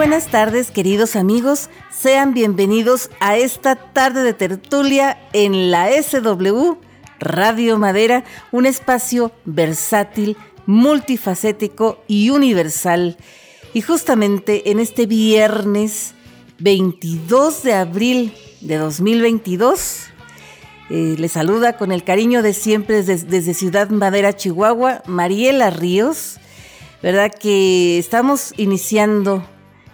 Buenas tardes, queridos amigos. Sean bienvenidos a esta tarde de tertulia en la SW Radio Madera, un espacio versátil, multifacético y universal. Y justamente en este viernes 22 de abril de 2022, eh, le saluda con el cariño de siempre desde, desde Ciudad Madera, Chihuahua, Mariela Ríos. ¿Verdad que estamos iniciando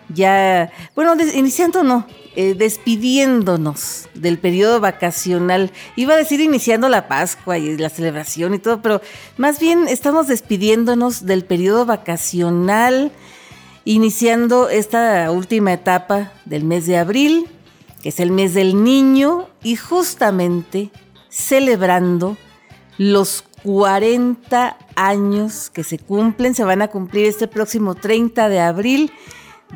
ya, bueno, iniciando no, eh, despidiéndonos del periodo vacacional. Iba a decir iniciando la Pascua y la celebración y todo, pero más bien estamos despidiéndonos del periodo vacacional, iniciando esta última etapa del mes de abril, que es el mes del niño, y justamente celebrando los 40 años que se cumplen, se van a cumplir este próximo 30 de abril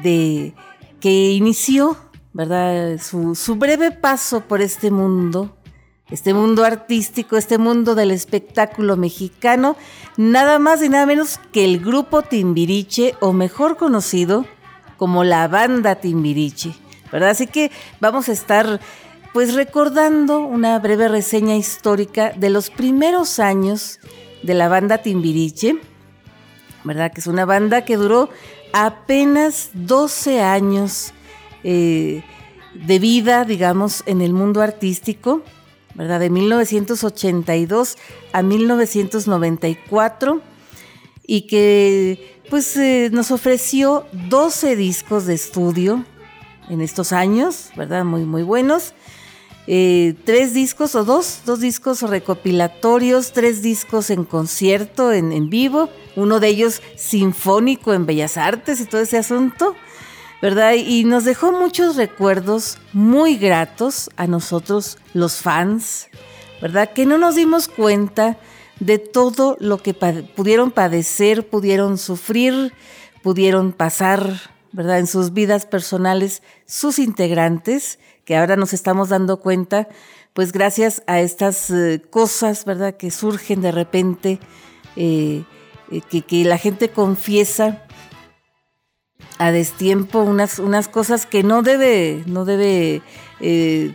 de que inició, ¿verdad? Su, su breve paso por este mundo, este mundo artístico, este mundo del espectáculo mexicano, nada más y nada menos que el grupo Timbiriche, o mejor conocido como la banda Timbiriche, ¿verdad? Así que vamos a estar pues recordando una breve reseña histórica de los primeros años de la banda Timbiriche, ¿verdad? Que es una banda que duró apenas 12 años eh, de vida, digamos, en el mundo artístico, ¿verdad? De 1982 a 1994 y que pues eh, nos ofreció 12 discos de estudio en estos años, ¿verdad? Muy, muy buenos. Eh, tres discos o dos, dos discos recopilatorios, tres discos en concierto, en, vivo, uno de ellos sinfónico en Bellas Artes y todo ese asunto, ¿verdad? Y nos dejó muchos recuerdos muy gratos a nosotros, los fans, ¿verdad? Que no nos dimos cuenta de todo lo que pudieron padecer, pudieron sufrir, pudieron pasar, ¿verdad? En sus vidas personales, sus integrantes, que ahora nos estamos dando cuenta, pues gracias a estas eh, cosas, ¿verdad? Que surgen de repente, eh, eh, que, la gente confiesa a destiempo unas, unas cosas que no debe, no debe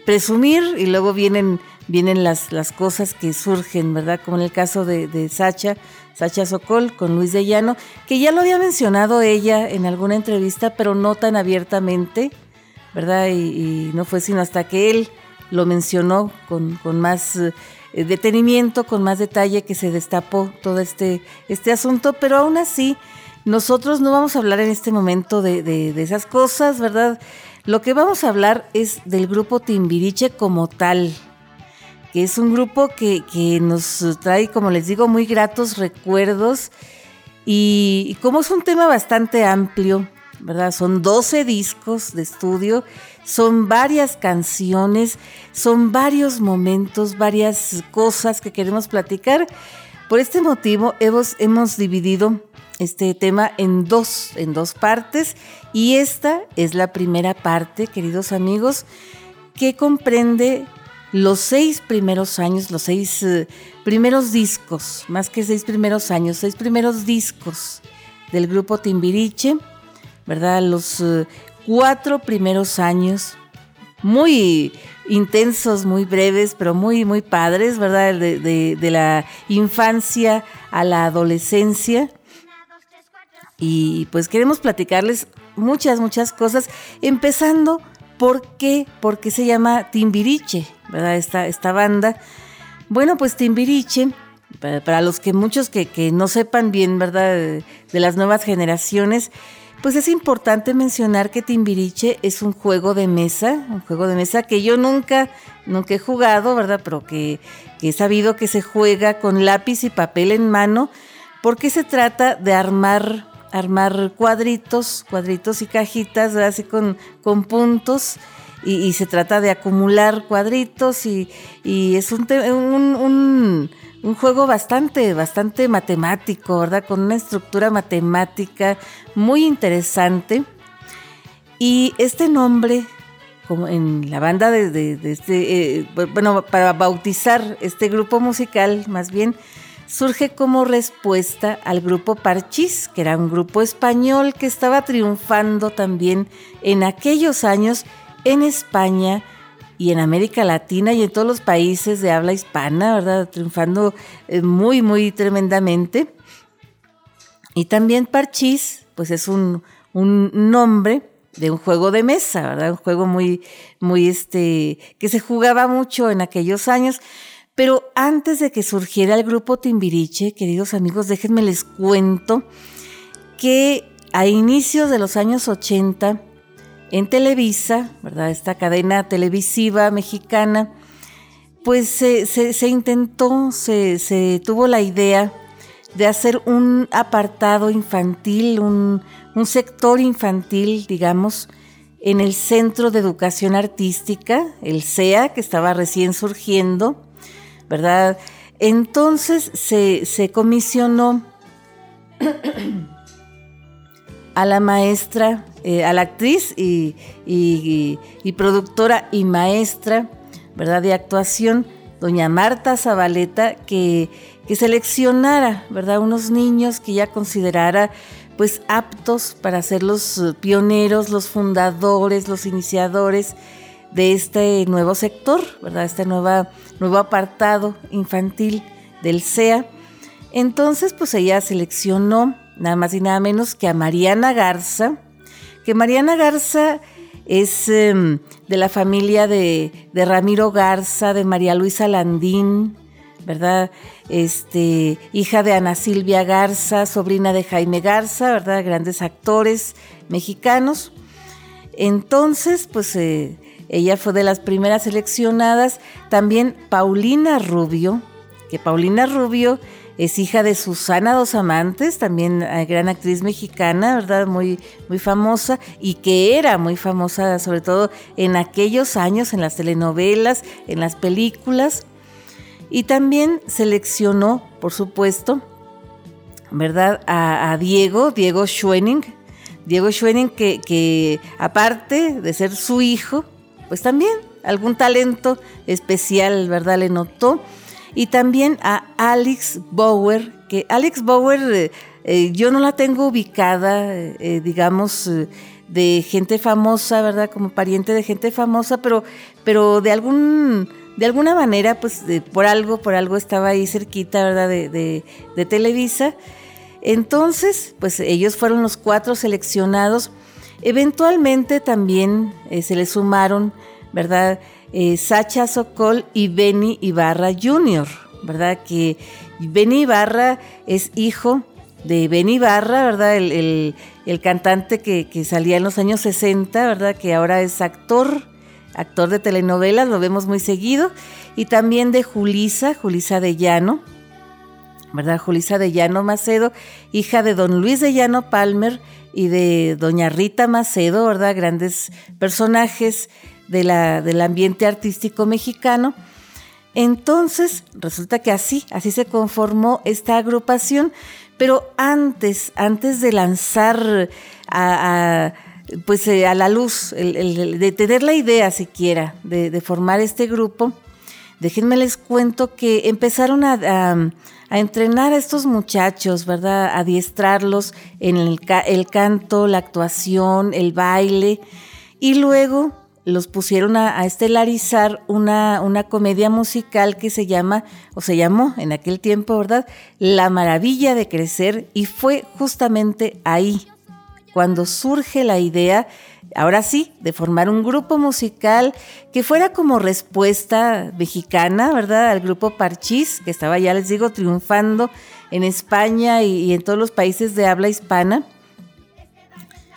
presumir y luego vienen, vienen las, las cosas que surgen, ¿verdad? Como en el caso de, de Sacha, Sacha Sokol con Luis de Llano, que ya lo había mencionado ella en alguna entrevista, pero no tan abiertamente, ¿verdad? Y, no fue sino hasta que él lo mencionó con, más eh, detenimiento, con más detalle, que se destapó todo este, este asunto, pero aún así, nosotros no vamos a hablar en este momento de, esas cosas, ¿verdad? Lo que vamos a hablar es del grupo Timbiriche como tal, que es un grupo que, que nos trae, como les digo, muy gratos recuerdos y como es un tema bastante amplio, ¿verdad? Son 12 discos de estudio, son varias canciones, son varios momentos, varias cosas que queremos platicar. Por este motivo hemos, hemos dividido este tema en dos, en dos partes y esta es la primera parte, queridos amigos, que comprende los seis primeros años, los seis eh, primeros discos, más que seis primeros años, seis primeros discos del grupo Timbiriche ¿verdad? Los eh, cuatro primeros años, muy intensos, muy breves, pero muy, muy padres, ¿verdad? De, de, la infancia a la adolescencia. Y pues queremos platicarles muchas, muchas cosas, empezando por qué, por qué se llama Timbiriche, ¿verdad? Esta, esta banda. Bueno, pues Timbiriche, para, los que muchos que, que, no sepan bien, ¿verdad? de las nuevas generaciones, pues es importante mencionar que Timbiriche es un juego de mesa, un juego de mesa que yo nunca, nunca he jugado, ¿verdad? Pero que, he sabido que se juega con lápiz y papel en mano, porque se trata de armar, armar cuadritos, cuadritos y cajitas, así con, con puntos. Y, se trata de acumular cuadritos y, es un, un un juego bastante, bastante matemático, ¿verdad? Con una estructura matemática muy interesante. Y este nombre, como en la banda de, este, eh, bueno, para bautizar este grupo musical, más bien, surge como respuesta al grupo Parchís, que era un grupo español que estaba triunfando también en aquellos años en España y en América Latina y en todos los países de habla hispana, ¿verdad? Triunfando eh, muy, muy tremendamente. Y también Parchís, pues es un, un nombre de un juego de mesa, ¿verdad? Un juego muy, muy, este, que se jugaba mucho en aquellos años. Pero antes de que surgiera el grupo Timbiriche, queridos amigos, déjenme les cuento que a inicios de los años 80, en Televisa, ¿verdad? Esta cadena televisiva mexicana, pues se, intentó, se, tuvo la idea de hacer un apartado infantil, un sector infantil, digamos, en el Centro de Educación Artística, el CEA, que estaba recién surgiendo, ¿verdad? Entonces se, comisionó a la maestra, eh, a la actriz y, productora y maestra, ¿verdad? De actuación, doña Marta Zabaleta, que, que seleccionara, ¿verdad? Unos niños que ella considerara pues aptos para ser los pioneros, los fundadores, los iniciadores de este nuevo sector, ¿verdad? Este nueva, nuevo apartado infantil del CEA. Entonces, pues ella seleccionó nada más y nada menos que a Mariana Garza, que Mariana Garza es em, de la familia de, Ramiro Garza, de María Luisa Landín, ¿verdad? Este, hija de Ana Silvia Garza, sobrina de Jaime Garza, ¿verdad? Grandes actores mexicanos. Entonces, pues eh, ella fue de las primeras seleccionadas. También Paulina Rubio, que Paulina Rubio es hija de Susana Dos Amantes, también eh, gran actriz mexicana, ¿verdad? Muy, muy famosa y que era muy famosa sobre todo en aquellos años, en las telenovelas, en las películas. Y también seleccionó, por supuesto, ¿verdad? A, Diego, Diego Schwenning. Diego Schwenning que, que aparte de ser su hijo, pues también algún talento especial, ¿verdad? Le notó. Y también a Alex Bauer, que Alex Bauer eh, eh, yo no la tengo ubicada, eh, digamos, de gente famosa, ¿verdad? Como pariente de gente famosa, pero, pero de algún de alguna manera, pues por algo, por algo estaba ahí cerquita, ¿verdad? De, de, Televisa. Entonces, pues ellos fueron los cuatro seleccionados Eventualmente también se le sumaron, ¿verdad? Eh, Sacha Sokol y Benny Ibarra Jr., ¿verdad? Que Benny Ibarra es hijo de Benny Ibarra, ¿verdad? El, cantante que, salía en los años 60, ¿verdad? Que ahora es actor, actor de telenovelas, lo vemos muy seguido. Y también de Julisa, Julisa de Llano, ¿verdad? Julisa de Llano Macedo, hija de don Luis de Llano Palmer y de doña Rita Macedo, ¿verdad? Grandes personajes del ambiente artístico mexicano. Entonces, resulta que así, así se conformó esta agrupación, pero antes, antes de lanzar a, pues, eh, a la luz, de tener la idea siquiera de, formar este grupo, déjenme les cuento que empezaron a a entrenar a estos muchachos, ¿verdad? A adiestrarlos en el, canto, la actuación, el baile. Y luego los pusieron a, estelarizar una, una, comedia musical que se llama, o se llamó en aquel tiempo, ¿verdad? La maravilla de crecer. Y fue justamente ahí cuando surge la idea ahora sí, de formar un grupo musical que fuera como respuesta mexicana, ¿verdad? Al grupo Parchís, que estaba, ya les digo, triunfando en España y, en todos los países de habla hispana.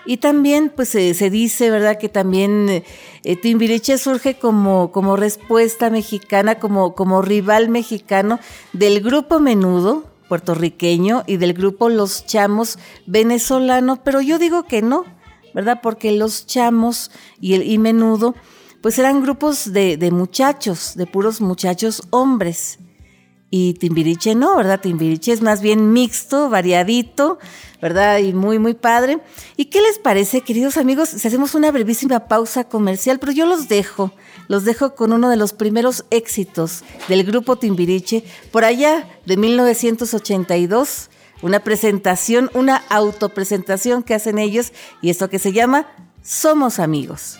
Y también, pues se dice, ¿verdad?, que también eh, Timbiriche surge como, como respuesta mexicana, como, como rival mexicano del grupo Menudo, puertorriqueño, y del grupo Los Chamos venezolano, pero yo digo que no, ¿verdad? Porque los chamos y, el, y menudo, pues eran grupos de, muchachos, de puros muchachos hombres. Y Timbiriche no, ¿verdad? Timbiriche es más bien mixto, variadito, ¿verdad? Y muy, muy padre. ¿Y qué les parece, queridos amigos? Si hacemos una brevísima pausa comercial, pero yo los dejo, los dejo con uno de los primeros éxitos del grupo Timbiriche, por allá de 1982, una presentación, una autopresentación que hacen ellos y esto que se llama Somos Amigos.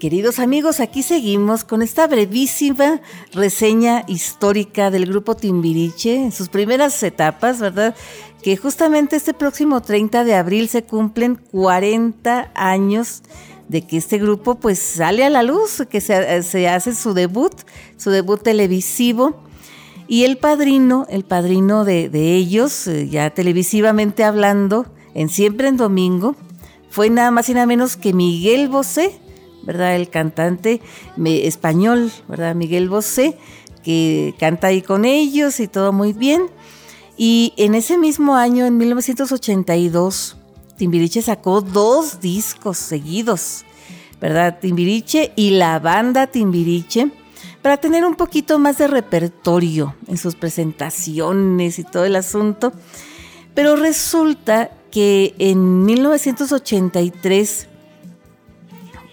Queridos amigos, aquí seguimos con esta brevísima reseña histórica del grupo Timbiriche en sus primeras etapas, ¿verdad? Que justamente este próximo 30 de abril se cumplen 40 años de que este grupo pues sale a la luz, que se, hace su debut, su debut televisivo. Y el padrino, el padrino de, de ellos, eh, ya televisivamente hablando, en Siempre en Domingo, fue nada más y nada menos que Miguel Bosé, ¿verdad? El cantante español, ¿verdad? Miguel Bosé, que canta ahí con ellos y todo muy bien. Y en ese mismo año, en 1982, Timbiriche sacó dos discos seguidos, ¿verdad? Timbiriche y la banda Timbiriche, para tener un poquito más de repertorio en sus presentaciones y todo el asunto. Pero resulta que en 1983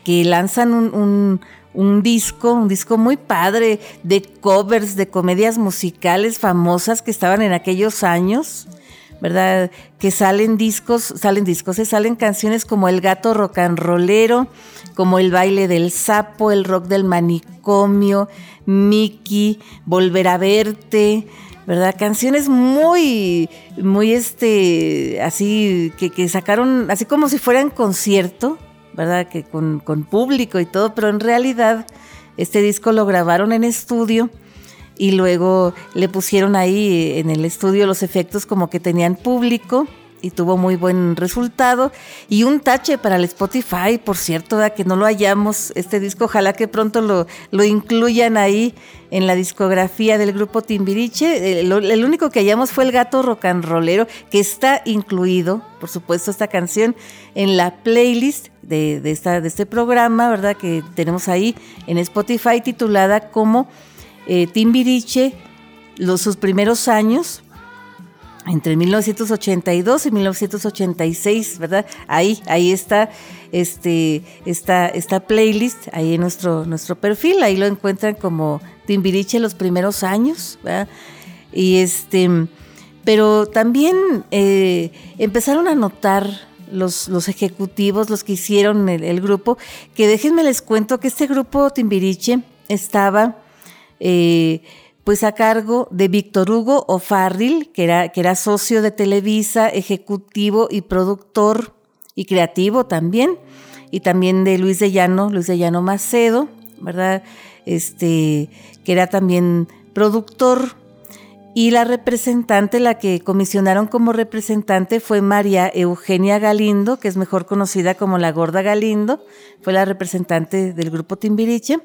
que lanzan un, un disco, un disco muy padre de covers de comedias musicales famosas que estaban en aquellos años. ¿verdad? Que salen discos, salen discos, se salen canciones como El gato rock and rollero, como El baile del sapo, El rock del manicomio, Mickey, Volver a verte, ¿verdad? Canciones muy, muy este, así, que, sacaron, así como si fueran concierto, ¿verdad? Que con, con público y todo, pero en realidad este disco lo grabaron en estudio y luego le pusieron ahí en el estudio los efectos como que tenían público y tuvo muy buen resultado. Y un tache para el Spotify, por cierto, que no lo hallamos, este disco, ojalá que pronto lo, lo incluyan ahí en la discografía del grupo Timbiriche. El, el, único que hallamos fue el gato rock and rollero, que está incluido, por supuesto, esta canción en la playlist de, de, esta, de este programa, ¿verdad? Que tenemos ahí en Spotify titulada como eh, Timbiriche, los, sus primeros años, entre 1982 y 1986, ¿verdad? Ahí, ahí está este, esta, esta playlist, ahí en nuestro, nuestro perfil, ahí lo encuentran como Timbiriche los primeros años, ¿verdad? Y este, pero también eh, empezaron a notar los, los, ejecutivos, los que hicieron el, grupo, que déjenme les cuento que este grupo Timbiriche estaba eh, pues a cargo de Víctor Hugo O'Farrill, que era, que era socio de Televisa, ejecutivo y productor y creativo también, y también de Luis de Llano, Luis de Llano Macedo, ¿verdad? Este, que era también productor. Y la representante, la que comisionaron como representante fue María Eugenia Galindo, que es mejor conocida como la Gorda Galindo, fue la representante del grupo Timbiriche.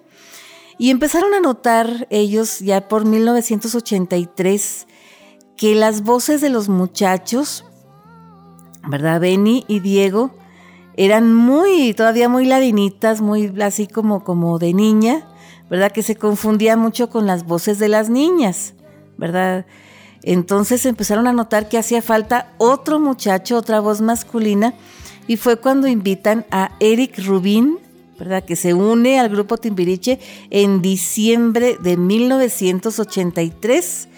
Y empezaron a notar ellos ya por 1983 que las voces de los muchachos, ¿verdad? Benny y Diego, eran muy, todavía muy ladinitas, muy así como, como de niña, ¿verdad? Que se confundía mucho con las voces de las niñas, ¿verdad? Entonces empezaron a notar que hacía falta otro muchacho, otra voz masculina, y fue cuando invitan a Eric Rubin, ¿verdad? Que se une al grupo Timbiriche en diciembre de 1983,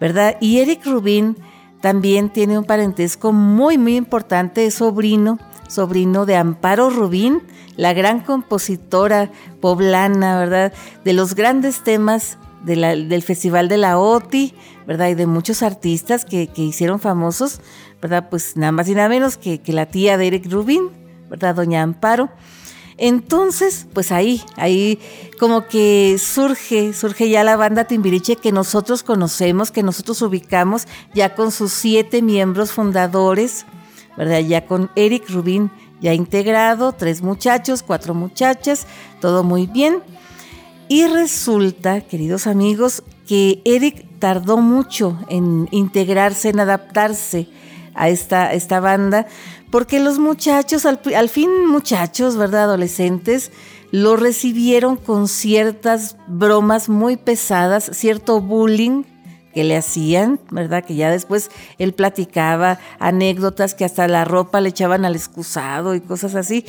¿verdad? Y Eric Rubin también tiene un parentesco muy, muy importante, es sobrino, sobrino de Amparo Rubín, la gran compositora poblana, ¿verdad? De los grandes temas del Festival de la OTI, ¿verdad? Y de muchos artistas que, hicieron famosos, ¿verdad? Pues nada más y nada menos que, que la tía de Eric Rubin, ¿verdad? Doña Amparo. Entonces, pues ahí, ahí como que surge, surge ya la banda Timbiriche que nosotros conocemos, que nosotros ubicamos, ya con sus siete miembros fundadores, ¿verdad? Ya con Eric Rubín ya integrado, tres muchachos, cuatro muchachas, todo muy bien. Y resulta, queridos amigos, que Eric tardó mucho en integrarse, en adaptarse a esta, esta banda, porque los muchachos, al, fin muchachos, ¿verdad? Adolescentes, lo recibieron con ciertas bromas muy pesadas, cierto bullying que le hacían, ¿verdad? Que ya después él platicaba anécdotas que hasta la ropa le echaban al excusado y cosas así,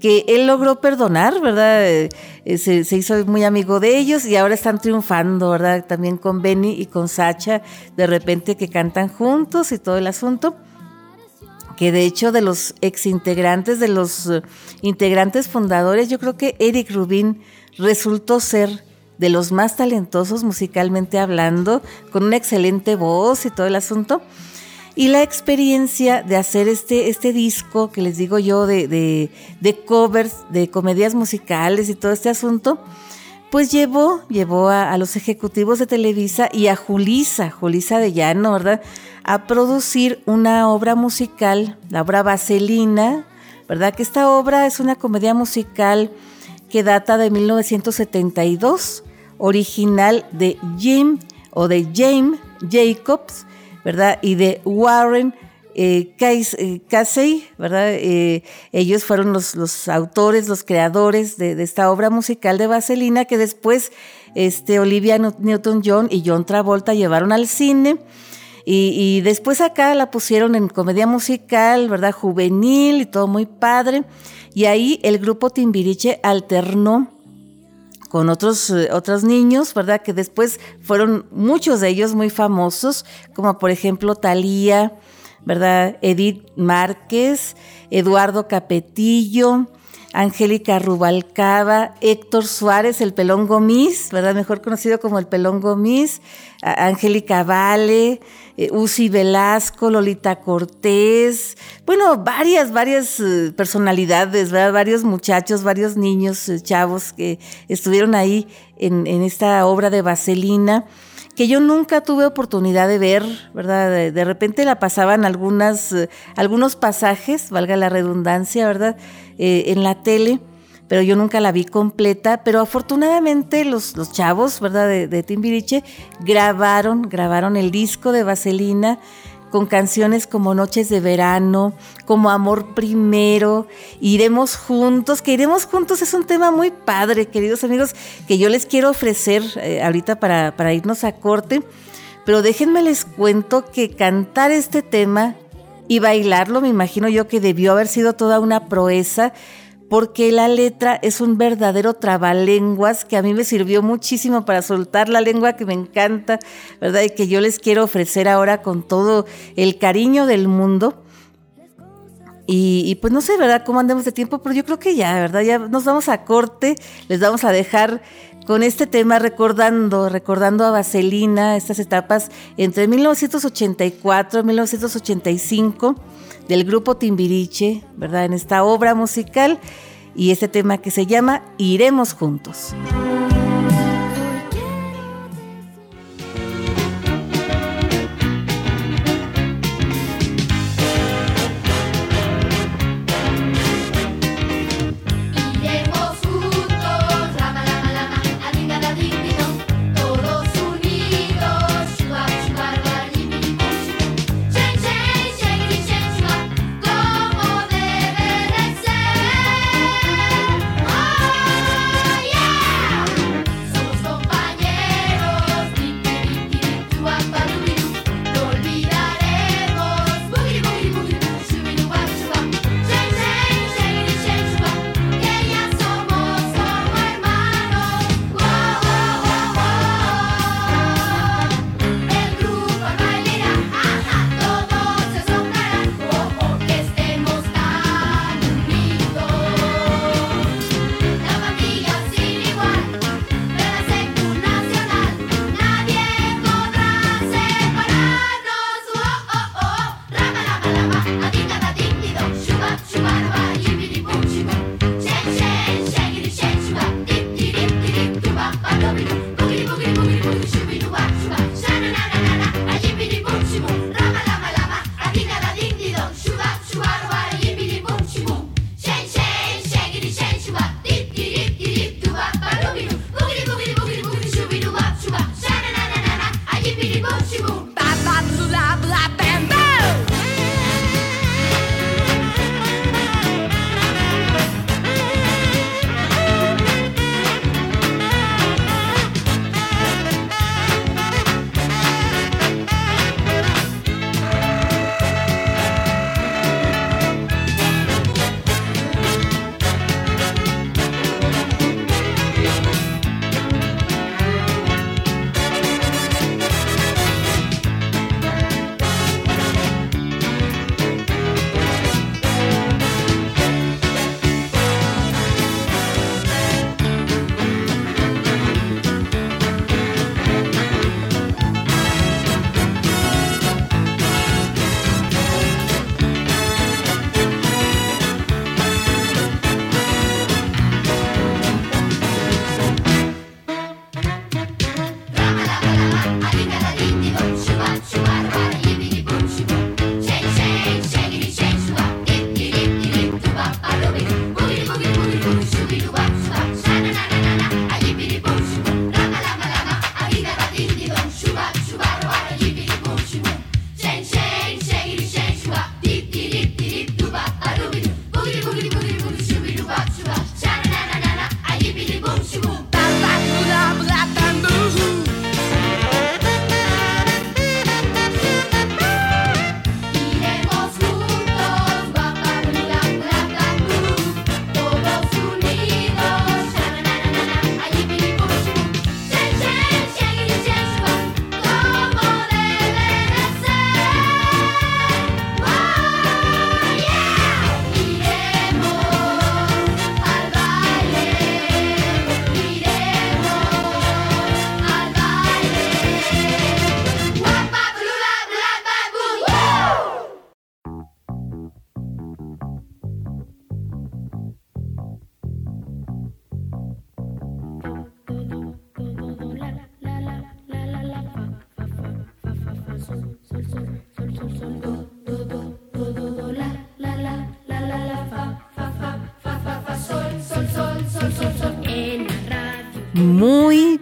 que él logró perdonar, ¿verdad? Eh, se, se, hizo muy amigo de ellos y ahora están triunfando, ¿verdad? También con Benny y con Sacha, de repente que cantan juntos y todo el asunto que de hecho de los exintegrantes, de los eh, integrantes fundadores, yo creo que Eric Rubin resultó ser de los más talentosos musicalmente hablando, con una excelente voz y todo el asunto. Y la experiencia de hacer este, este disco, que les digo yo, de, de, covers, de comedias musicales y todo este asunto, pues llevó, llevó a, a, los ejecutivos de Televisa y a Julisa, Julisa de Llano, ¿verdad? a producir una obra musical, la obra Vaselina, ¿verdad? Que esta obra es una comedia musical que data de 1972, original de Jim o de James Jacobs, ¿verdad? Y de Warren eh, eh Casey, ¿verdad? Eh, ellos fueron los, autores, los creadores de, esta obra musical de Vaselina que después este, Olivia Newton-John y John Travolta llevaron al cine y, después acá la pusieron en comedia musical, ¿verdad? Juvenil y todo muy padre. Y ahí el grupo Timbiriche alternó con otros, eh, otros niños, ¿verdad? Que después fueron muchos de ellos muy famosos, como por ejemplo Talía, ¿verdad? Edith Márquez, Eduardo Capetillo, Angélica Rubalcaba, Héctor Suárez, el Pelón Gomis, ¿verdad? Mejor conocido como el Pelón Gomis, Angélica Vale, eh, Uzi Velasco, Lolita Cortés, bueno, varias, varias eh, personalidades, ¿verdad? Varios muchachos, varios niños, eh, chavos que estuvieron ahí en, esta obra de Vaselina que yo nunca tuve oportunidad de ver, ¿verdad? De, repente la pasaban algunas, algunos pasajes, valga la redundancia, ¿verdad? en la tele pero yo nunca la vi completa, pero afortunadamente los, los chavos, ¿verdad? De, de Timbiriche grabaron, grabaron el disco de Vaselina con canciones como Noches de Verano, como Amor Primero, Iremos Juntos, que Iremos Juntos es un tema muy padre, queridos amigos, que yo les quiero ofrecer eh, ahorita para, para irnos a corte, pero déjenme les cuento que cantar este tema y bailarlo, me imagino yo que debió haber sido toda una proeza, porque la letra es un verdadero trabalenguas que a mí me sirvió muchísimo para soltar la lengua que me encanta, ¿verdad? Y que yo les quiero ofrecer ahora con todo el cariño del mundo. Y, pues no sé, ¿verdad? Cómo andemos de tiempo, pero yo creo que ya, ¿verdad? Ya nos vamos a corte, les vamos a dejar con este tema recordando, recordando a Vaselina, estas etapas entre 1984 y 1985 del grupo Timbiriche, ¿verdad? En esta obra musical y este tema que se llama Iremos juntos.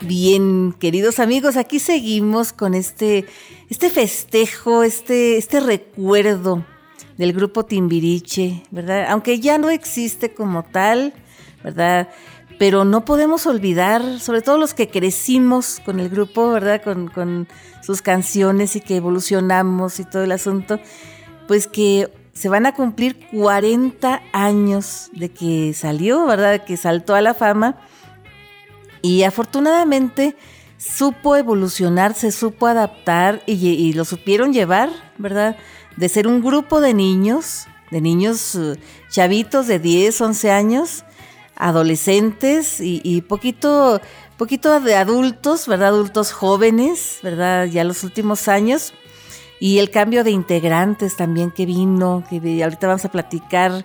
Bien, queridos amigos, aquí seguimos con este, este festejo, este, este recuerdo del grupo Timbiriche, ¿verdad? Aunque ya no existe como tal, ¿verdad? Pero no podemos olvidar, sobre todo los que crecimos con el grupo, ¿verdad? Con, con sus canciones y que evolucionamos y todo el asunto, pues que se van a cumplir 40 años de que salió, ¿verdad? Que saltó a la fama y afortunadamente supo evolucionar, se supo adaptar y, lo supieron llevar, ¿verdad? De ser un grupo de niños, de niños eh, chavitos de 10, 11 años, adolescentes y, poquito, poquito de adultos, ¿verdad? Adultos jóvenes, ¿verdad? Ya los últimos años. Y el cambio de integrantes también que vino, que ahorita vamos a platicar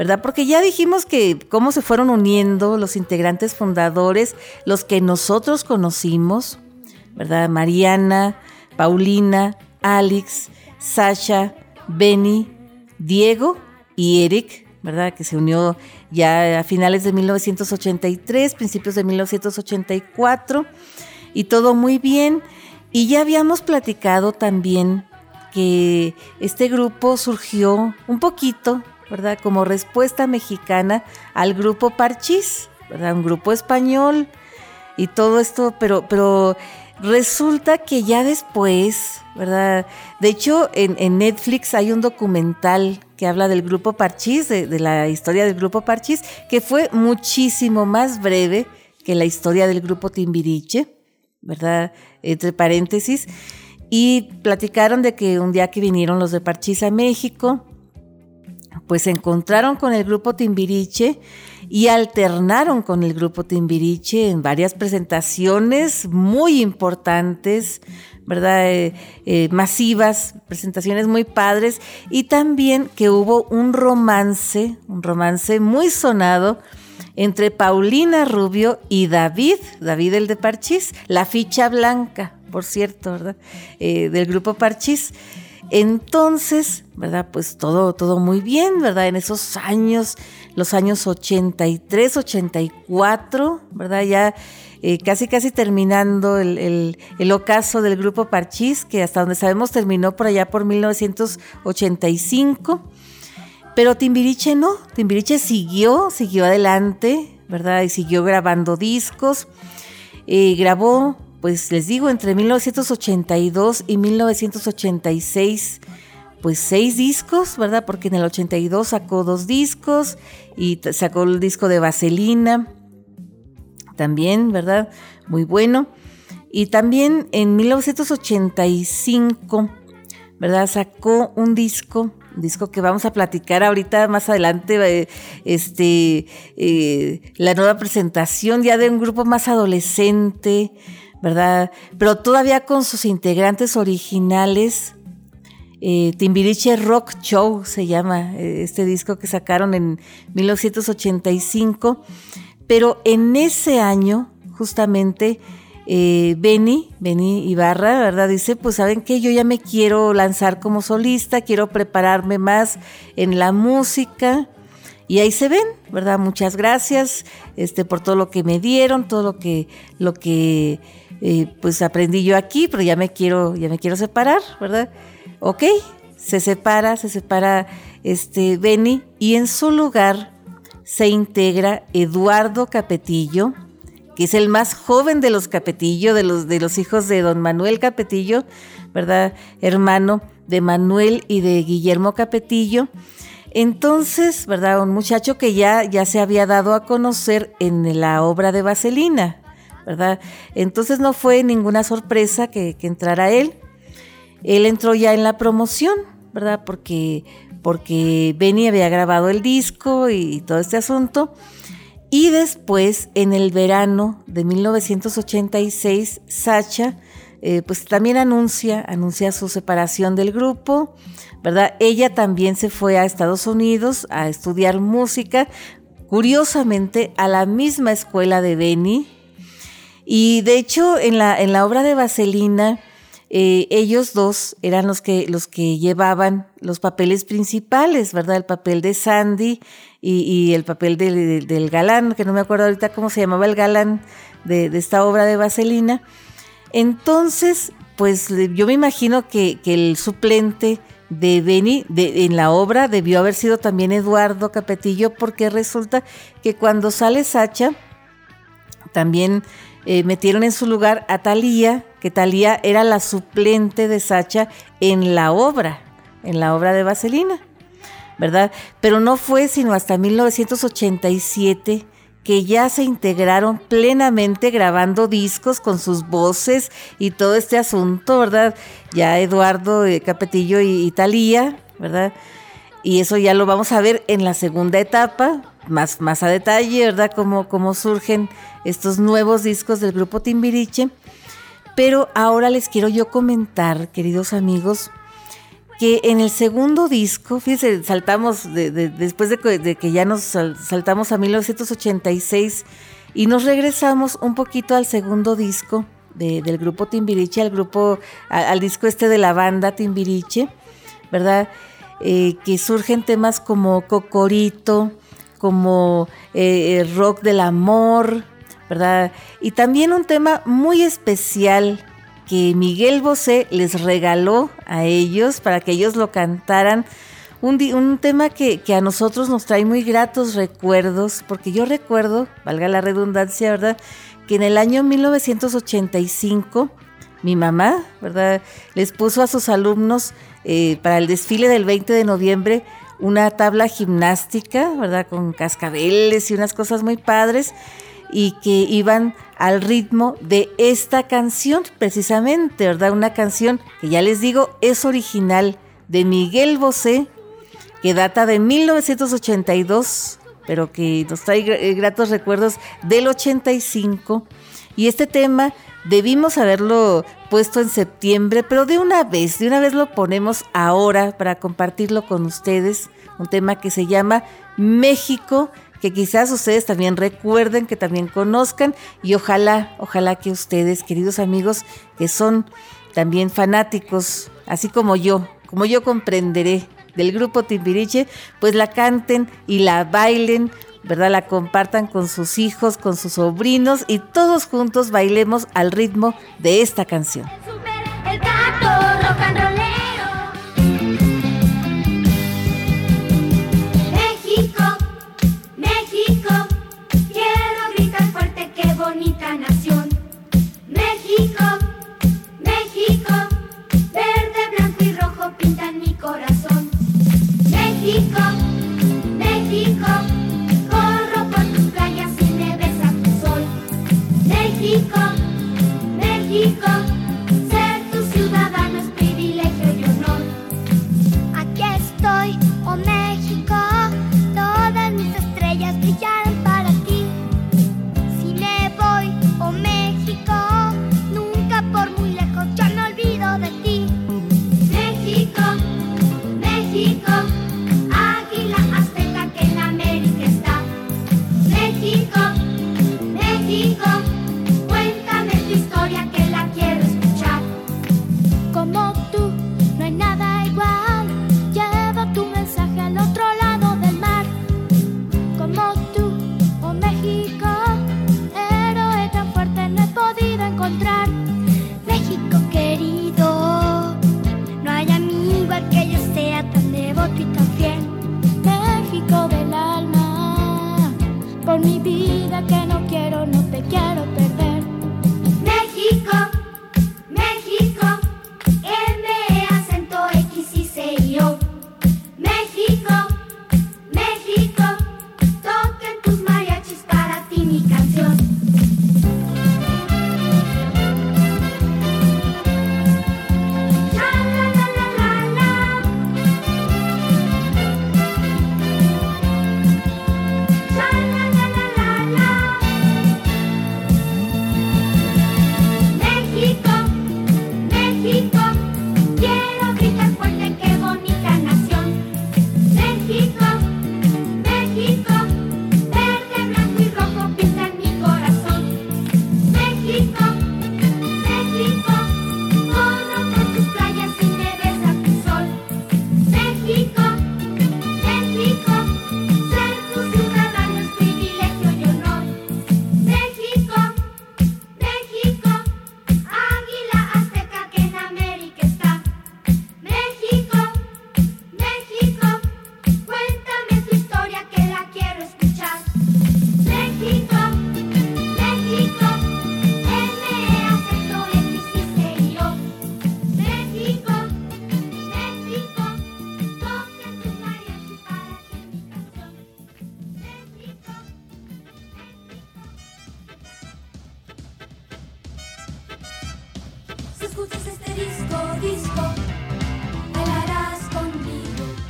¿verdad? Porque ya dijimos que cómo se fueron uniendo los integrantes fundadores, los que nosotros conocimos, ¿verdad? Mariana, Paulina, Alex, Sasha, Benny, Diego y Eric, ¿verdad? Que se unió ya a finales de 1983, principios de 1984, y todo muy bien. Y ya habíamos platicado también que este grupo surgió un poquito ¿verdad? Como respuesta mexicana al grupo Parchís, ¿verdad? Un grupo español y todo esto, pero, pero resulta que ya después, ¿verdad? De hecho, en, Netflix hay un documental que habla del grupo Parchís, de, la historia del grupo Parchís, que fue muchísimo más breve que la historia del grupo Timbiriche, ¿verdad? Entre paréntesis. Y platicaron de que un día que vinieron los de Parchís a México, pues se encontraron con el grupo Timbiriche y alternaron con el grupo Timbiriche en varias presentaciones muy importantes, ¿verdad? Eh, eh, masivas, presentaciones muy padres y también que hubo un romance, un romance muy sonado entre Paulina Rubio y David, David el de Parchís, la ficha blanca, por cierto, ¿verdad? Eh, del grupo Parchís. Entonces, ¿verdad? Pues todo, todo muy bien, ¿verdad? En esos años, los años 83, 84, ¿verdad? Ya eh, casi, casi terminando el, ocaso del grupo Parchís, que hasta donde sabemos terminó por allá por 1985. Pero Timbiriche no, Timbiriche siguió, siguió adelante, ¿verdad? Y siguió grabando discos. Eh, grabó pues les digo, entre 1982 y 1986, pues seis discos, ¿verdad? Porque en el 82 sacó dos discos y sacó el disco de Vaselina, también, ¿verdad? Muy bueno. Y también en 1985, ¿verdad? Sacó un disco, un disco que vamos a platicar ahorita más adelante, eh, este, eh, la nueva presentación ya de un grupo más adolescente, ¿verdad? Pero todavía con sus integrantes originales, eh, Timbiriche Rock Show se llama eh, este disco que sacaron en 1985, pero en ese año, justamente, eh, Benny, Benny Ibarra, ¿verdad? Dice, pues saben que yo ya me quiero lanzar como solista, quiero prepararme más en la música. Y ahí se ven, ¿verdad? Muchas gracias este, por todo lo que me dieron, todo lo que, lo que pues aprendí yo aquí, pero ya me quiero, ya me quiero separar, ¿verdad? Ok, se separa, se separa este Benny y en su lugar se integra Eduardo Capetillo, que es el más joven de los Capetillo, de los, de los hijos de don Manuel Capetillo, ¿verdad? Hermano de Manuel y de Guillermo Capetillo. Entonces, ¿verdad? Un muchacho que ya, ya se había dado a conocer en la obra de Vaselina, ¿verdad? Entonces no fue ninguna sorpresa que, entrara él. Él entró ya en la promoción, ¿verdad? Porque, porque Benny había grabado el disco y, todo este asunto. Y después, en el verano de 1986, Sacha, eh, pues también anuncia, anuncia su separación del grupo, ¿verdad? Ella también se fue a Estados Unidos a estudiar música, curiosamente a la misma escuela de Benny, y de hecho, en la, en la obra de Vaselina, eh, ellos dos eran los que, los que llevaban los papeles principales, ¿verdad? El papel de Sandy y, el papel del galán, que no me acuerdo ahorita cómo se llamaba el galán de, esta obra de Vaselina. Entonces, pues yo me imagino que, el suplente de Benny en la obra debió haber sido también Eduardo Capetillo, porque resulta que cuando sale Sacha, también eh, metieron en su lugar a Talía, que Talía era la suplente de Sacha en la obra, en la obra de Vaselina, ¿verdad? Pero no fue sino hasta 1987 que ya se integraron plenamente grabando discos con sus voces y todo este asunto, ¿verdad? Ya Eduardo eh, Capetillo y, Talía, ¿verdad? Y eso ya lo vamos a ver en la segunda etapa, más, más a detalle, ¿verdad? Cómo, cómo surgen estos nuevos discos del grupo Timbiriche. Pero ahora les quiero yo comentar, queridos amigos, que en el segundo disco, fíjense, saltamos después de que, ya nos saltamos a 1986 y nos regresamos un poquito al segundo disco del grupo Timbiriche, al grupo, al, disco este de la banda Timbiriche, ¿verdad? Eh, que surgen temas como Cocorito, como eh, eh, Rock del Amor, ¿verdad? Y también un tema muy especial que Miguel Bosé les regaló a ellos para que ellos lo cantaran. Un, tema que, a nosotros nos trae muy gratos recuerdos, porque yo recuerdo, valga la redundancia, ¿verdad? Que en el año 1985 mi mamá, ¿verdad? Les puso a sus alumnos eh, para el desfile del 20 de noviembre una tabla gimnástica, ¿verdad? Con cascabeles y unas cosas muy padres y que iban al ritmo de esta canción, precisamente, ¿verdad? Una canción que ya les digo es original de Miguel Bosé, que data de 1982, pero que nos trae eh, gratos recuerdos del 85. Y este tema debimos haberlo puesto en septiembre, pero de una vez, de una vez lo ponemos ahora para compartirlo con ustedes, un tema que se llama México que quizás ustedes también recuerden, que también conozcan y ojalá, ojalá que ustedes, queridos amigos, que son también fanáticos, así como yo, como yo comprenderé del grupo Timbiriche, pues la canten y la bailen, Verdad la compartan con sus hijos, con sus sobrinos y todos juntos bailemos al ritmo de esta canción. El tango, rock and rollero. México, México, quiero gritar fuerte qué bonita nación. México, México, verde, blanco y rojo pintan mi corazón. México.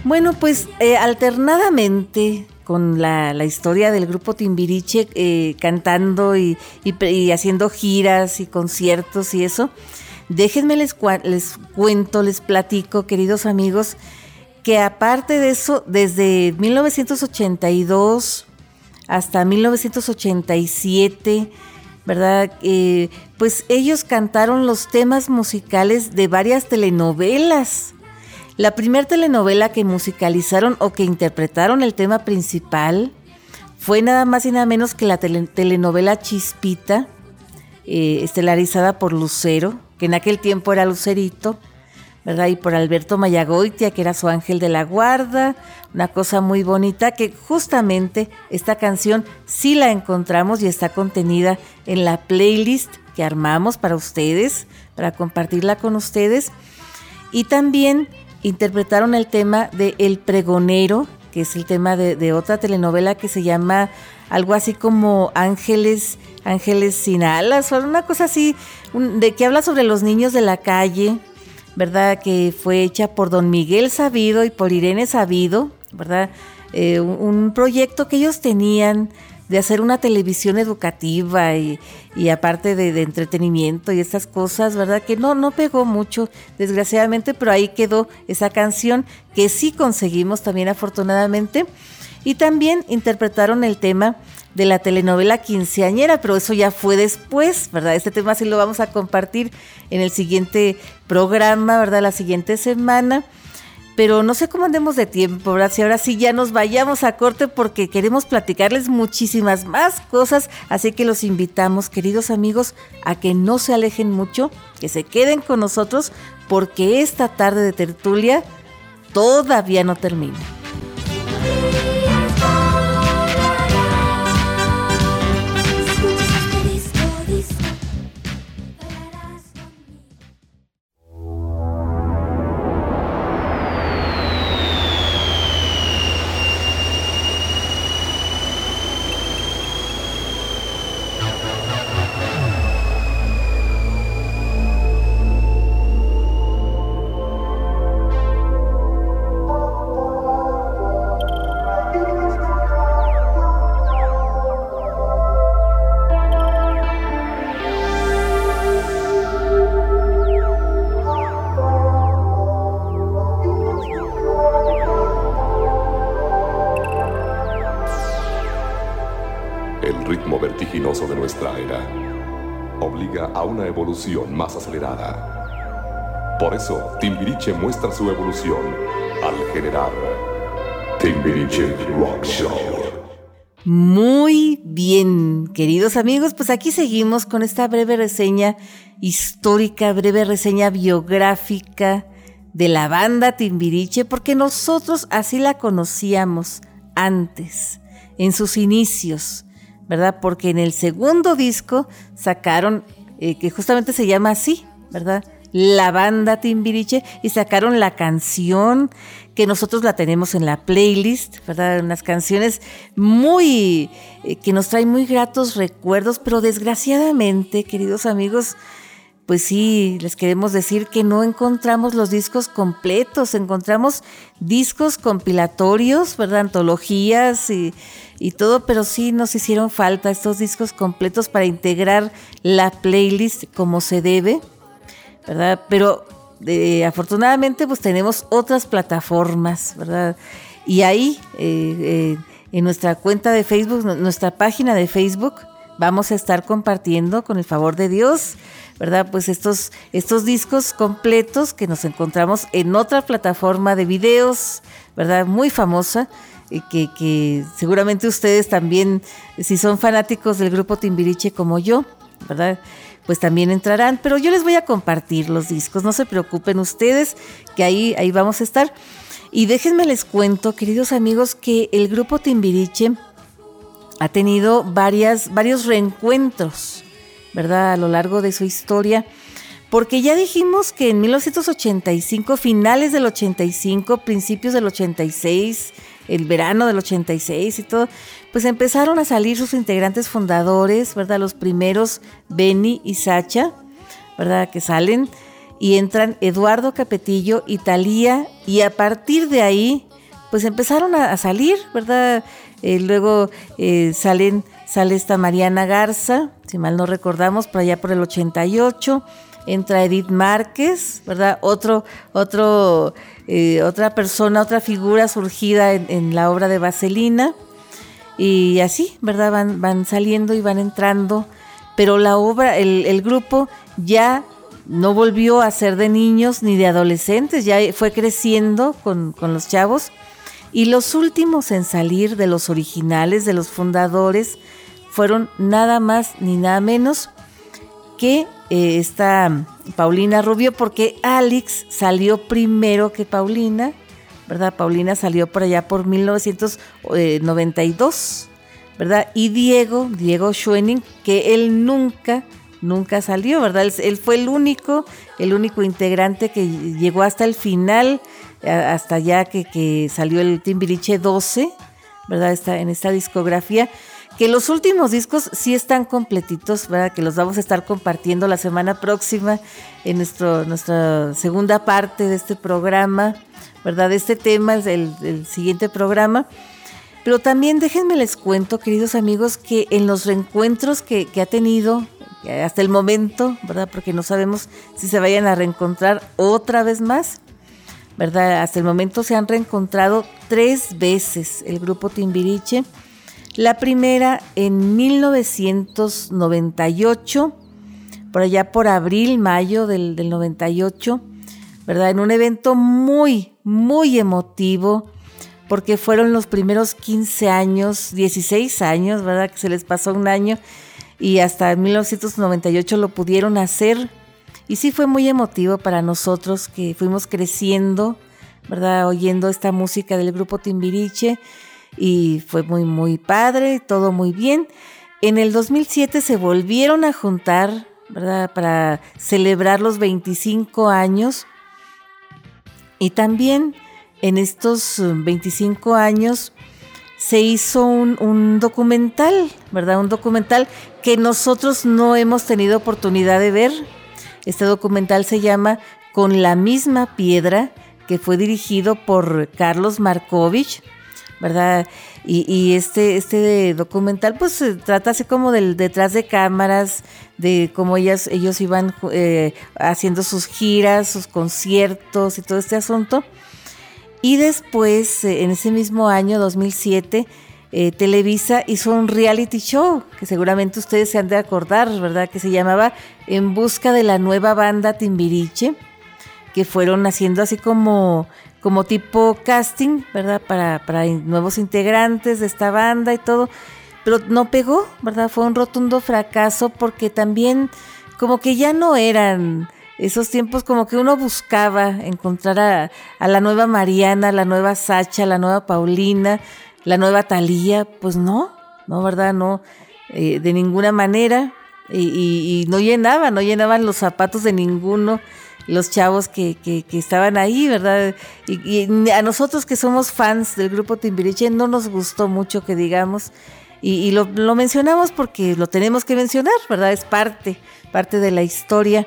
Bueno, pues eh, alternadamente con la, historia del grupo Timbiriche eh, cantando y, haciendo giras y conciertos y eso, déjenme les, les cuento, les platico, queridos amigos, que aparte de eso, desde 1982 hasta 1987, ¿verdad? Eh, pues ellos cantaron los temas musicales de varias telenovelas la primera telenovela que musicalizaron o que interpretaron el tema principal fue nada más y nada menos que la telenovela Chispita, eh, estelarizada por Lucero, que en aquel tiempo era Lucerito, ¿verdad? Y por Alberto Mayagoitia, que era su ángel de la guarda, una cosa muy bonita, que justamente esta canción sí la encontramos y está contenida en la playlist que armamos para ustedes, para compartirla con ustedes. Y también interpretaron el tema de El Pregonero, que es el tema de, otra telenovela que se llama algo así como Ángeles, Ángeles sin alas, o una cosa así, de que habla sobre los niños de la calle, ¿verdad? Que fue hecha por don Miguel Sabido y por Irene Sabido, ¿verdad? Eh, un proyecto que ellos tenían de hacer una televisión educativa y, aparte de, entretenimiento y estas cosas, ¿verdad? Que no, no pegó mucho, desgraciadamente, pero ahí quedó esa canción que sí conseguimos también afortunadamente. Y también interpretaron el tema de la telenovela quinceañera, pero eso ya fue después, ¿verdad? Este tema sí lo vamos a compartir en el siguiente programa, ¿verdad? La siguiente semana pero no sé cómo andemos de tiempo, ¿verdad? Si ahora sí ya nos vayamos a corte porque queremos platicarles muchísimas más cosas, así que los invitamos, queridos amigos, a que no se alejen mucho, que se queden con nosotros, porque esta tarde de tertulia todavía no termina. Timbiriche muestra su evolución al generar Timbiriche Rock Show. Muy bien, queridos amigos, pues aquí seguimos con esta breve reseña histórica, breve reseña biográfica de la banda Timbiriche, porque nosotros así la conocíamos antes, en sus inicios, ¿verdad? Porque en el segundo disco sacaron eh, que justamente se llama así, ¿verdad? La banda Timbiriche y sacaron la canción que nosotros la tenemos en la playlist, ¿verdad? Unas canciones muy, eh, que nos traen muy gratos recuerdos, pero desgraciadamente, queridos amigos, pues sí, les queremos decir que no encontramos los discos completos, encontramos discos compilatorios, ¿verdad? Antologías y, todo, pero sí nos hicieron falta estos discos completos para integrar la playlist como se debe, ¿verdad? Pero afortunadamente pues tenemos otras plataformas, ¿verdad? Y ahí, eh, eh, en nuestra cuenta de Facebook, nuestra página de Facebook, vamos a estar compartiendo con el favor de Dios ¿verdad? Pues estos, estos discos completos que nos encontramos en otra plataforma de videos, ¿verdad? Muy famosa, que, que seguramente ustedes también, si son fanáticos del grupo Timbiriche como yo, ¿verdad? Pues también entrarán, pero yo les voy a compartir los discos, no se preocupen ustedes, que ahí, ahí vamos a estar. Y déjenme les cuento, queridos amigos, que el grupo Timbiriche ha tenido varias, varios reencuentros ¿verdad? A lo largo de su historia. Porque ya dijimos que en 1985, finales del 85, principios del 86, el verano del 86 y todo, pues empezaron a salir sus integrantes fundadores, ¿verdad? Los primeros, Benny y Sacha, ¿verdad? Que salen. y entran Eduardo Capetillo y Talía y a partir de ahí pues empezaron a, salir, ¿verdad? Eh, luego eh, salen, sale esta Mariana Garza, si mal no recordamos, por allá por el 88, entra Edith Márquez, ¿verdad? Otro, otro, eh, otra persona, otra figura surgida en, la obra de Vaselina. Y así, ¿verdad? Van, van saliendo y van entrando. Pero la obra, el, el grupo ya no volvió a ser de niños ni de adolescentes, ya fue creciendo con, los chavos. Y los últimos en salir de los originales, de los fundadores, fueron nada más ni nada menos que eh, esta Paulina Rubio, porque Alex salió primero que Paulina, ¿verdad? Paulina salió por allá por 1992, ¿verdad? Y Diego, Diego Schwenning, que él nunca nunca salió, ¿verdad? Él, fue el único, el único integrante que llegó hasta el final, hasta ya que, salió el Timbiriche 12, ¿verdad? Está en esta discografía. Que los últimos discos sí están completitos, ¿verdad? Que los vamos a estar compartiendo la semana próxima en nuestro, nuestra segunda parte de este programa, ¿verdad? Este tema es el, siguiente programa. Pero también déjenme les cuento, queridos amigos, que en los reencuentros que, que ha tenido hasta el momento, ¿verdad? Porque no sabemos si se vayan a reencontrar otra vez más, ¿verdad? Hasta el momento se han reencontrado tres veces el grupo Timbiriche. La primera en 1998, por allá por abril, mayo del, del 98, ¿verdad? En un evento muy, muy emotivo, porque fueron los primeros 15 años, 16 años, ¿verdad? Que se les pasó un año y hasta 1998 lo pudieron hacer. Y sí fue muy emotivo para nosotros que fuimos creciendo, ¿verdad? Oyendo esta música del grupo Timbiriche y fue muy, muy padre, todo muy bien. En el 2007 se volvieron a juntar, ¿verdad? Para celebrar los 25 años. Y también en estos 25 años se hizo un, documental, ¿verdad? Un documental que nosotros no hemos tenido oportunidad de ver. Este documental se llama Con la misma piedra, que fue dirigido por Carlos Markovich, ¿verdad? Y, este, este documental pues trata así como del detrás de cámaras, de cómo ellas, ellos iban eh, haciendo sus giras, sus conciertos y todo este asunto. Y después, eh, en ese mismo año, 2007, eh, Televisa hizo un reality show, que seguramente ustedes se han de acordar, ¿verdad? Que se llamaba En Busca de la Nueva Banda Timbiriche, que fueron haciendo así como, como tipo casting, ¿verdad? Para, para nuevos integrantes de esta banda y todo. Pero no pegó, ¿verdad? Fue un rotundo fracaso porque también como que ya no eran esos tiempos como que uno buscaba encontrar a, la nueva Mariana, la nueva Sacha, la nueva Paulina, la nueva Talía, pues no, no, ¿verdad? No, eh, de ninguna manera. Y, no llenaba, no llenaban los zapatos de ninguno los chavos que, que, estaban ahí, ¿verdad? Y, a nosotros que somos fans del grupo Timbiriche no nos gustó mucho que digamos, y, lo, lo, mencionamos porque lo tenemos que mencionar, ¿verdad? Es parte, parte de la historia.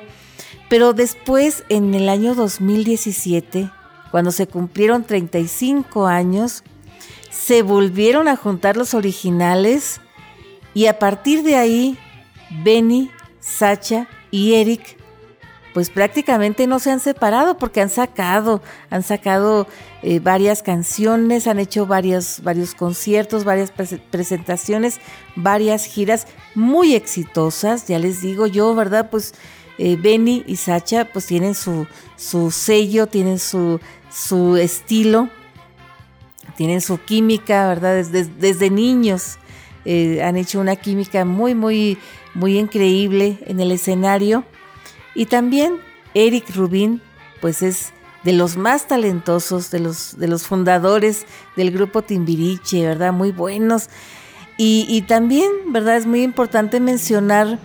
Pero después, en el año 2017, cuando se cumplieron 35 años, se volvieron a juntar los originales y a partir de ahí, Benny, Sacha y Eric, pues prácticamente no se han separado porque han sacado, han sacado eh, varias canciones, han hecho varios, varios conciertos, varias presentaciones, varias giras muy exitosas, ya les digo yo, ¿verdad? Pues eh, Benny y Sacha pues tienen su, su sello, tienen su, su, estilo, tienen su química, ¿verdad? Desde, desde niños eh, han hecho una química muy, muy, muy increíble en el escenario. Y también Eric Rubin, pues es de los más talentosos, de los, de los fundadores del grupo Timbiriche, ¿verdad? Muy buenos. Y, y también, ¿verdad? Es muy importante mencionar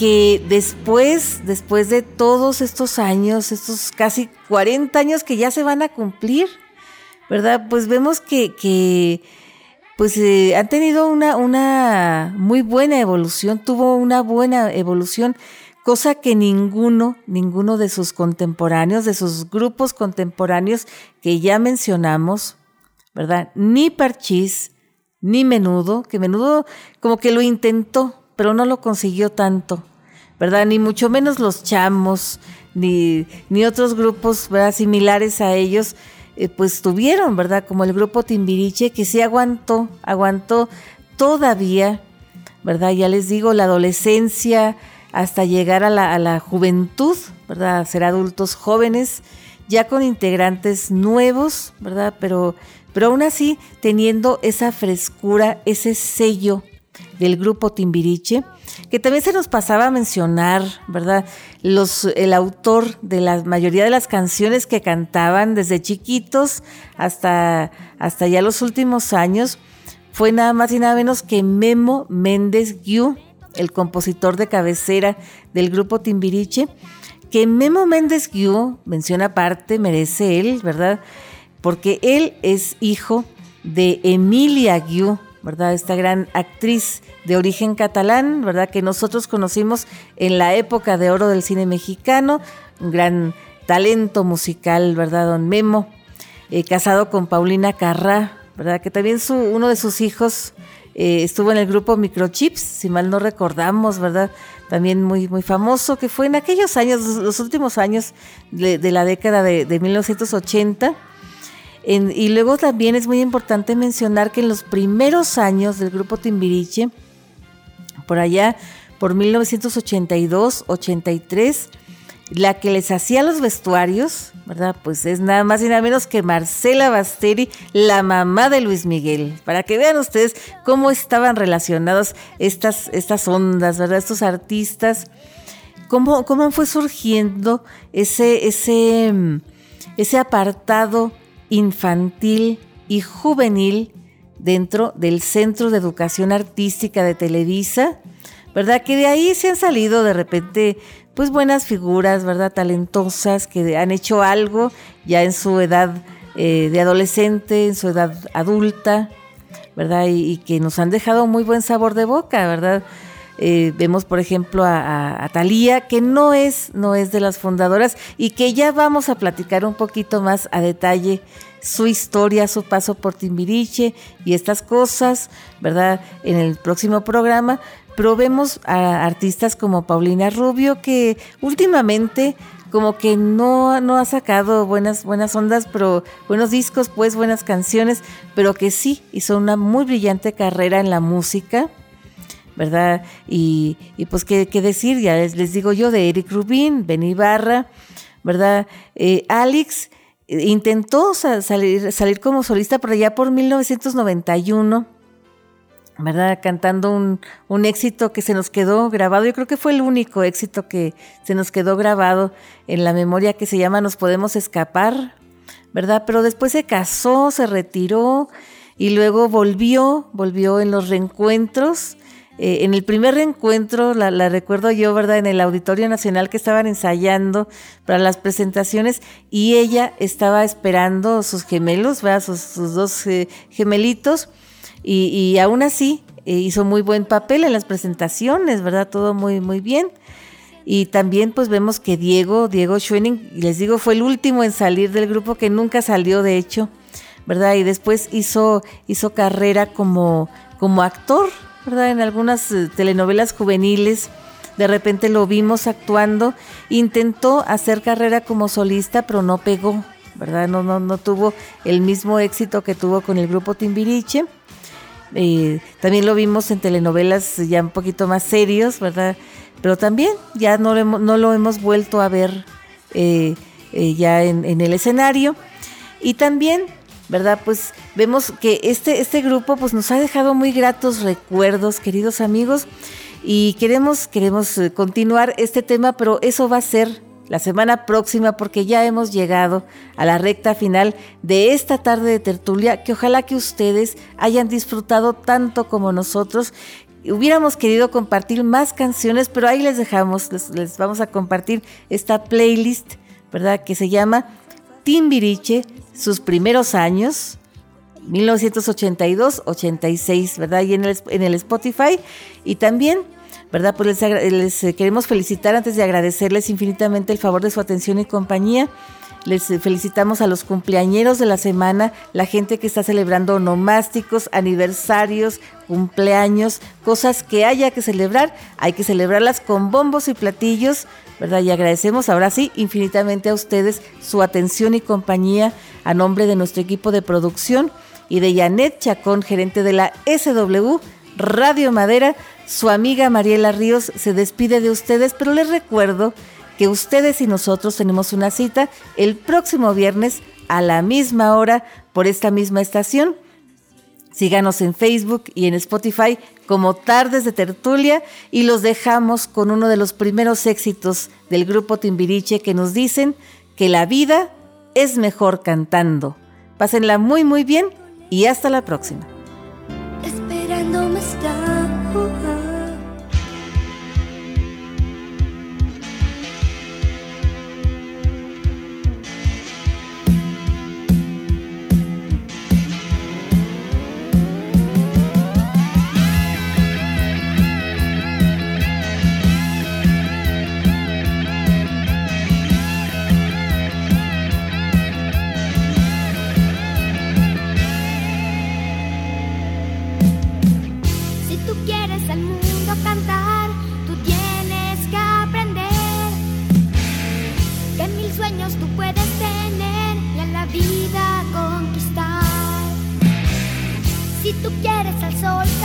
que después, después de todos estos años, estos casi 40 años que ya se van a cumplir, ¿verdad? Pues vemos que, pues eh, han tenido una, una muy buena evolución, tuvo una buena evolución cosa que ninguno, ninguno de sus contemporáneos, de sus grupos contemporáneos que ya mencionamos, ¿verdad? Ni Parchís, ni Menudo, que Menudo como que lo intentó, pero no lo consiguió tanto, ¿verdad? Ni mucho menos los chamos, ni, ni otros grupos ¿verdad? similares a ellos, eh, pues tuvieron, ¿verdad? Como el grupo Timbiriche, que sí aguantó, aguantó todavía, ¿verdad? Ya les digo, la adolescencia hasta llegar a la, juventud, ¿verdad? A ser adultos jóvenes, ya con integrantes nuevos, ¿verdad? Pero, pero aún así teniendo esa frescura, ese sello del grupo Timbiriche, que también se nos pasaba a mencionar, ¿verdad? El autor de la mayoría de las canciones que cantaban desde chiquitos hasta, hasta ya los últimos años fue nada más y nada menos que Memo Méndez Guiú, el compositor de cabecera del grupo Timbiriche, que Memo Méndez Guiú, menciona aparte, merece él, ¿verdad? Porque él es hijo de Emilia Guiú, ¿verdad? Esta gran actriz de origen catalán, ¿verdad? Que nosotros conocimos en la época de oro del cine mexicano, un gran talento musical, ¿verdad? Don Memo, eh, casado con Paulina Carrá, ¿verdad? Que también su, uno de sus hijos eh, estuvo en el grupo Microchips, si mal no recordamos, ¿verdad? También muy, muy famoso, que fue en aquellos años, los últimos años de, la década de, de 1980 y luego también es muy importante mencionar que en los primeros años del grupo Timbiriche, por allá, por 1982, 83, la que les hacía los vestuarios, ¿verdad? Pues es nada más y nada menos que Marcela Basteri, la mamá de Luis Miguel. Para que vean ustedes cómo estaban relacionados estas, estas ondas, ¿verdad? Estos artistas. Cómo, cómo fue surgiendo ese, ese, ese apartado infantil y juvenil dentro del Centro de Educación Artística de Televisa, ¿verdad? Que de ahí se han salido de repente pues buenas figuras, ¿verdad? Talentosas que han hecho algo ya en su edad eh, de adolescente, en su edad adulta, ¿verdad? Y, que nos han dejado muy buen sabor de boca, ¿verdad? Eh, vemos, por ejemplo, a, a, Talía, que no es, no es de las fundadoras y que ya vamos a platicar un poquito más a detalle su historia, su paso por Timbiriche y estas cosas, ¿verdad? En el próximo programa. Pero vemos a artistas como Paulina Rubio, que últimamente como que no, no ha sacado buenas, buenas ondas, pero buenos discos, pues buenas canciones, pero que sí hizo una muy brillante carrera en la música ¿verdad? Y, pues qué, decir, ya les, digo yo, de Eric Rubin, Benny Barra, ¿verdad? Eh, Alex eh, intentó salir, salir como solista por allá por 1991. ¿Verdad? Cantando un, un, éxito que se nos quedó grabado. Yo creo que fue el único éxito que se nos quedó grabado en la memoria que se llama Nos podemos escapar, ¿verdad? Pero después se casó, se retiró y luego volvió, volvió en los reencuentros eh, en el primer reencuentro, la, recuerdo yo, ¿verdad? En el Auditorio Nacional que estaban ensayando para las presentaciones y ella estaba esperando sus gemelos, ¿verdad? Sus, dos eh, gemelitos y, aún así eh, hizo muy buen papel en las presentaciones, ¿verdad? Todo muy, muy bien. Y también pues vemos que Diego, Diego Schwenning, les digo, fue el último en salir del grupo que nunca salió, de hecho, ¿verdad? Y después hizo, hizo carrera como, como actor, ¿verdad? En algunas eh, telenovelas juveniles, de repente lo vimos actuando, intentó hacer carrera como solista, pero no pegó, ¿verdad? No, no, no tuvo el mismo éxito que tuvo con el grupo Timbiriche. Eh, también lo vimos en telenovelas ya un poquito más serios, ¿verdad? Pero también ya no lo hemos, vuelto a ver eh, ya en, en el escenario. Y también ¿verdad? Pues vemos que este, este grupo pues nos ha dejado muy gratos recuerdos, queridos amigos, y queremos, queremos eh, continuar este tema, pero eso va a ser la semana próxima porque ya hemos llegado a la recta final de esta tarde de tertulia que ojalá que ustedes hayan disfrutado tanto como nosotros. Hubiéramos querido compartir más canciones, pero ahí les dejamos, les, vamos a compartir esta playlist, ¿verdad? Que se llama Timbiriche sus primeros años, 1982-86, ¿verdad? Y en el, en el Spotify. Y también ¿verdad? Pues les, eh, queremos felicitar antes de agradecerles infinitamente el favor de su atención y compañía. Les felicitamos a los cumpleañeros de la semana, la gente que está celebrando onomásticos, aniversarios, cumpleaños, cosas que haya que celebrar, hay que celebrarlas con bombos y platillos, ¿verdad? Y agradecemos ahora sí infinitamente a ustedes su atención y compañía a nombre de nuestro equipo de producción y de Janet Chacón, gerente de la SW Radio Madera. Su amiga Mariela Ríos se despide de ustedes, pero les recuerdo que ustedes y nosotros tenemos una cita el próximo viernes a la misma hora por esta misma estación. Síganos en Facebook y en Spotify como Tardes de Tertulia y los dejamos con uno de los primeros éxitos del grupo Timbiriche que nos dicen que la vida es mejor cantando. Pásenla muy muy bien y hasta la próxima. I know must die. soul.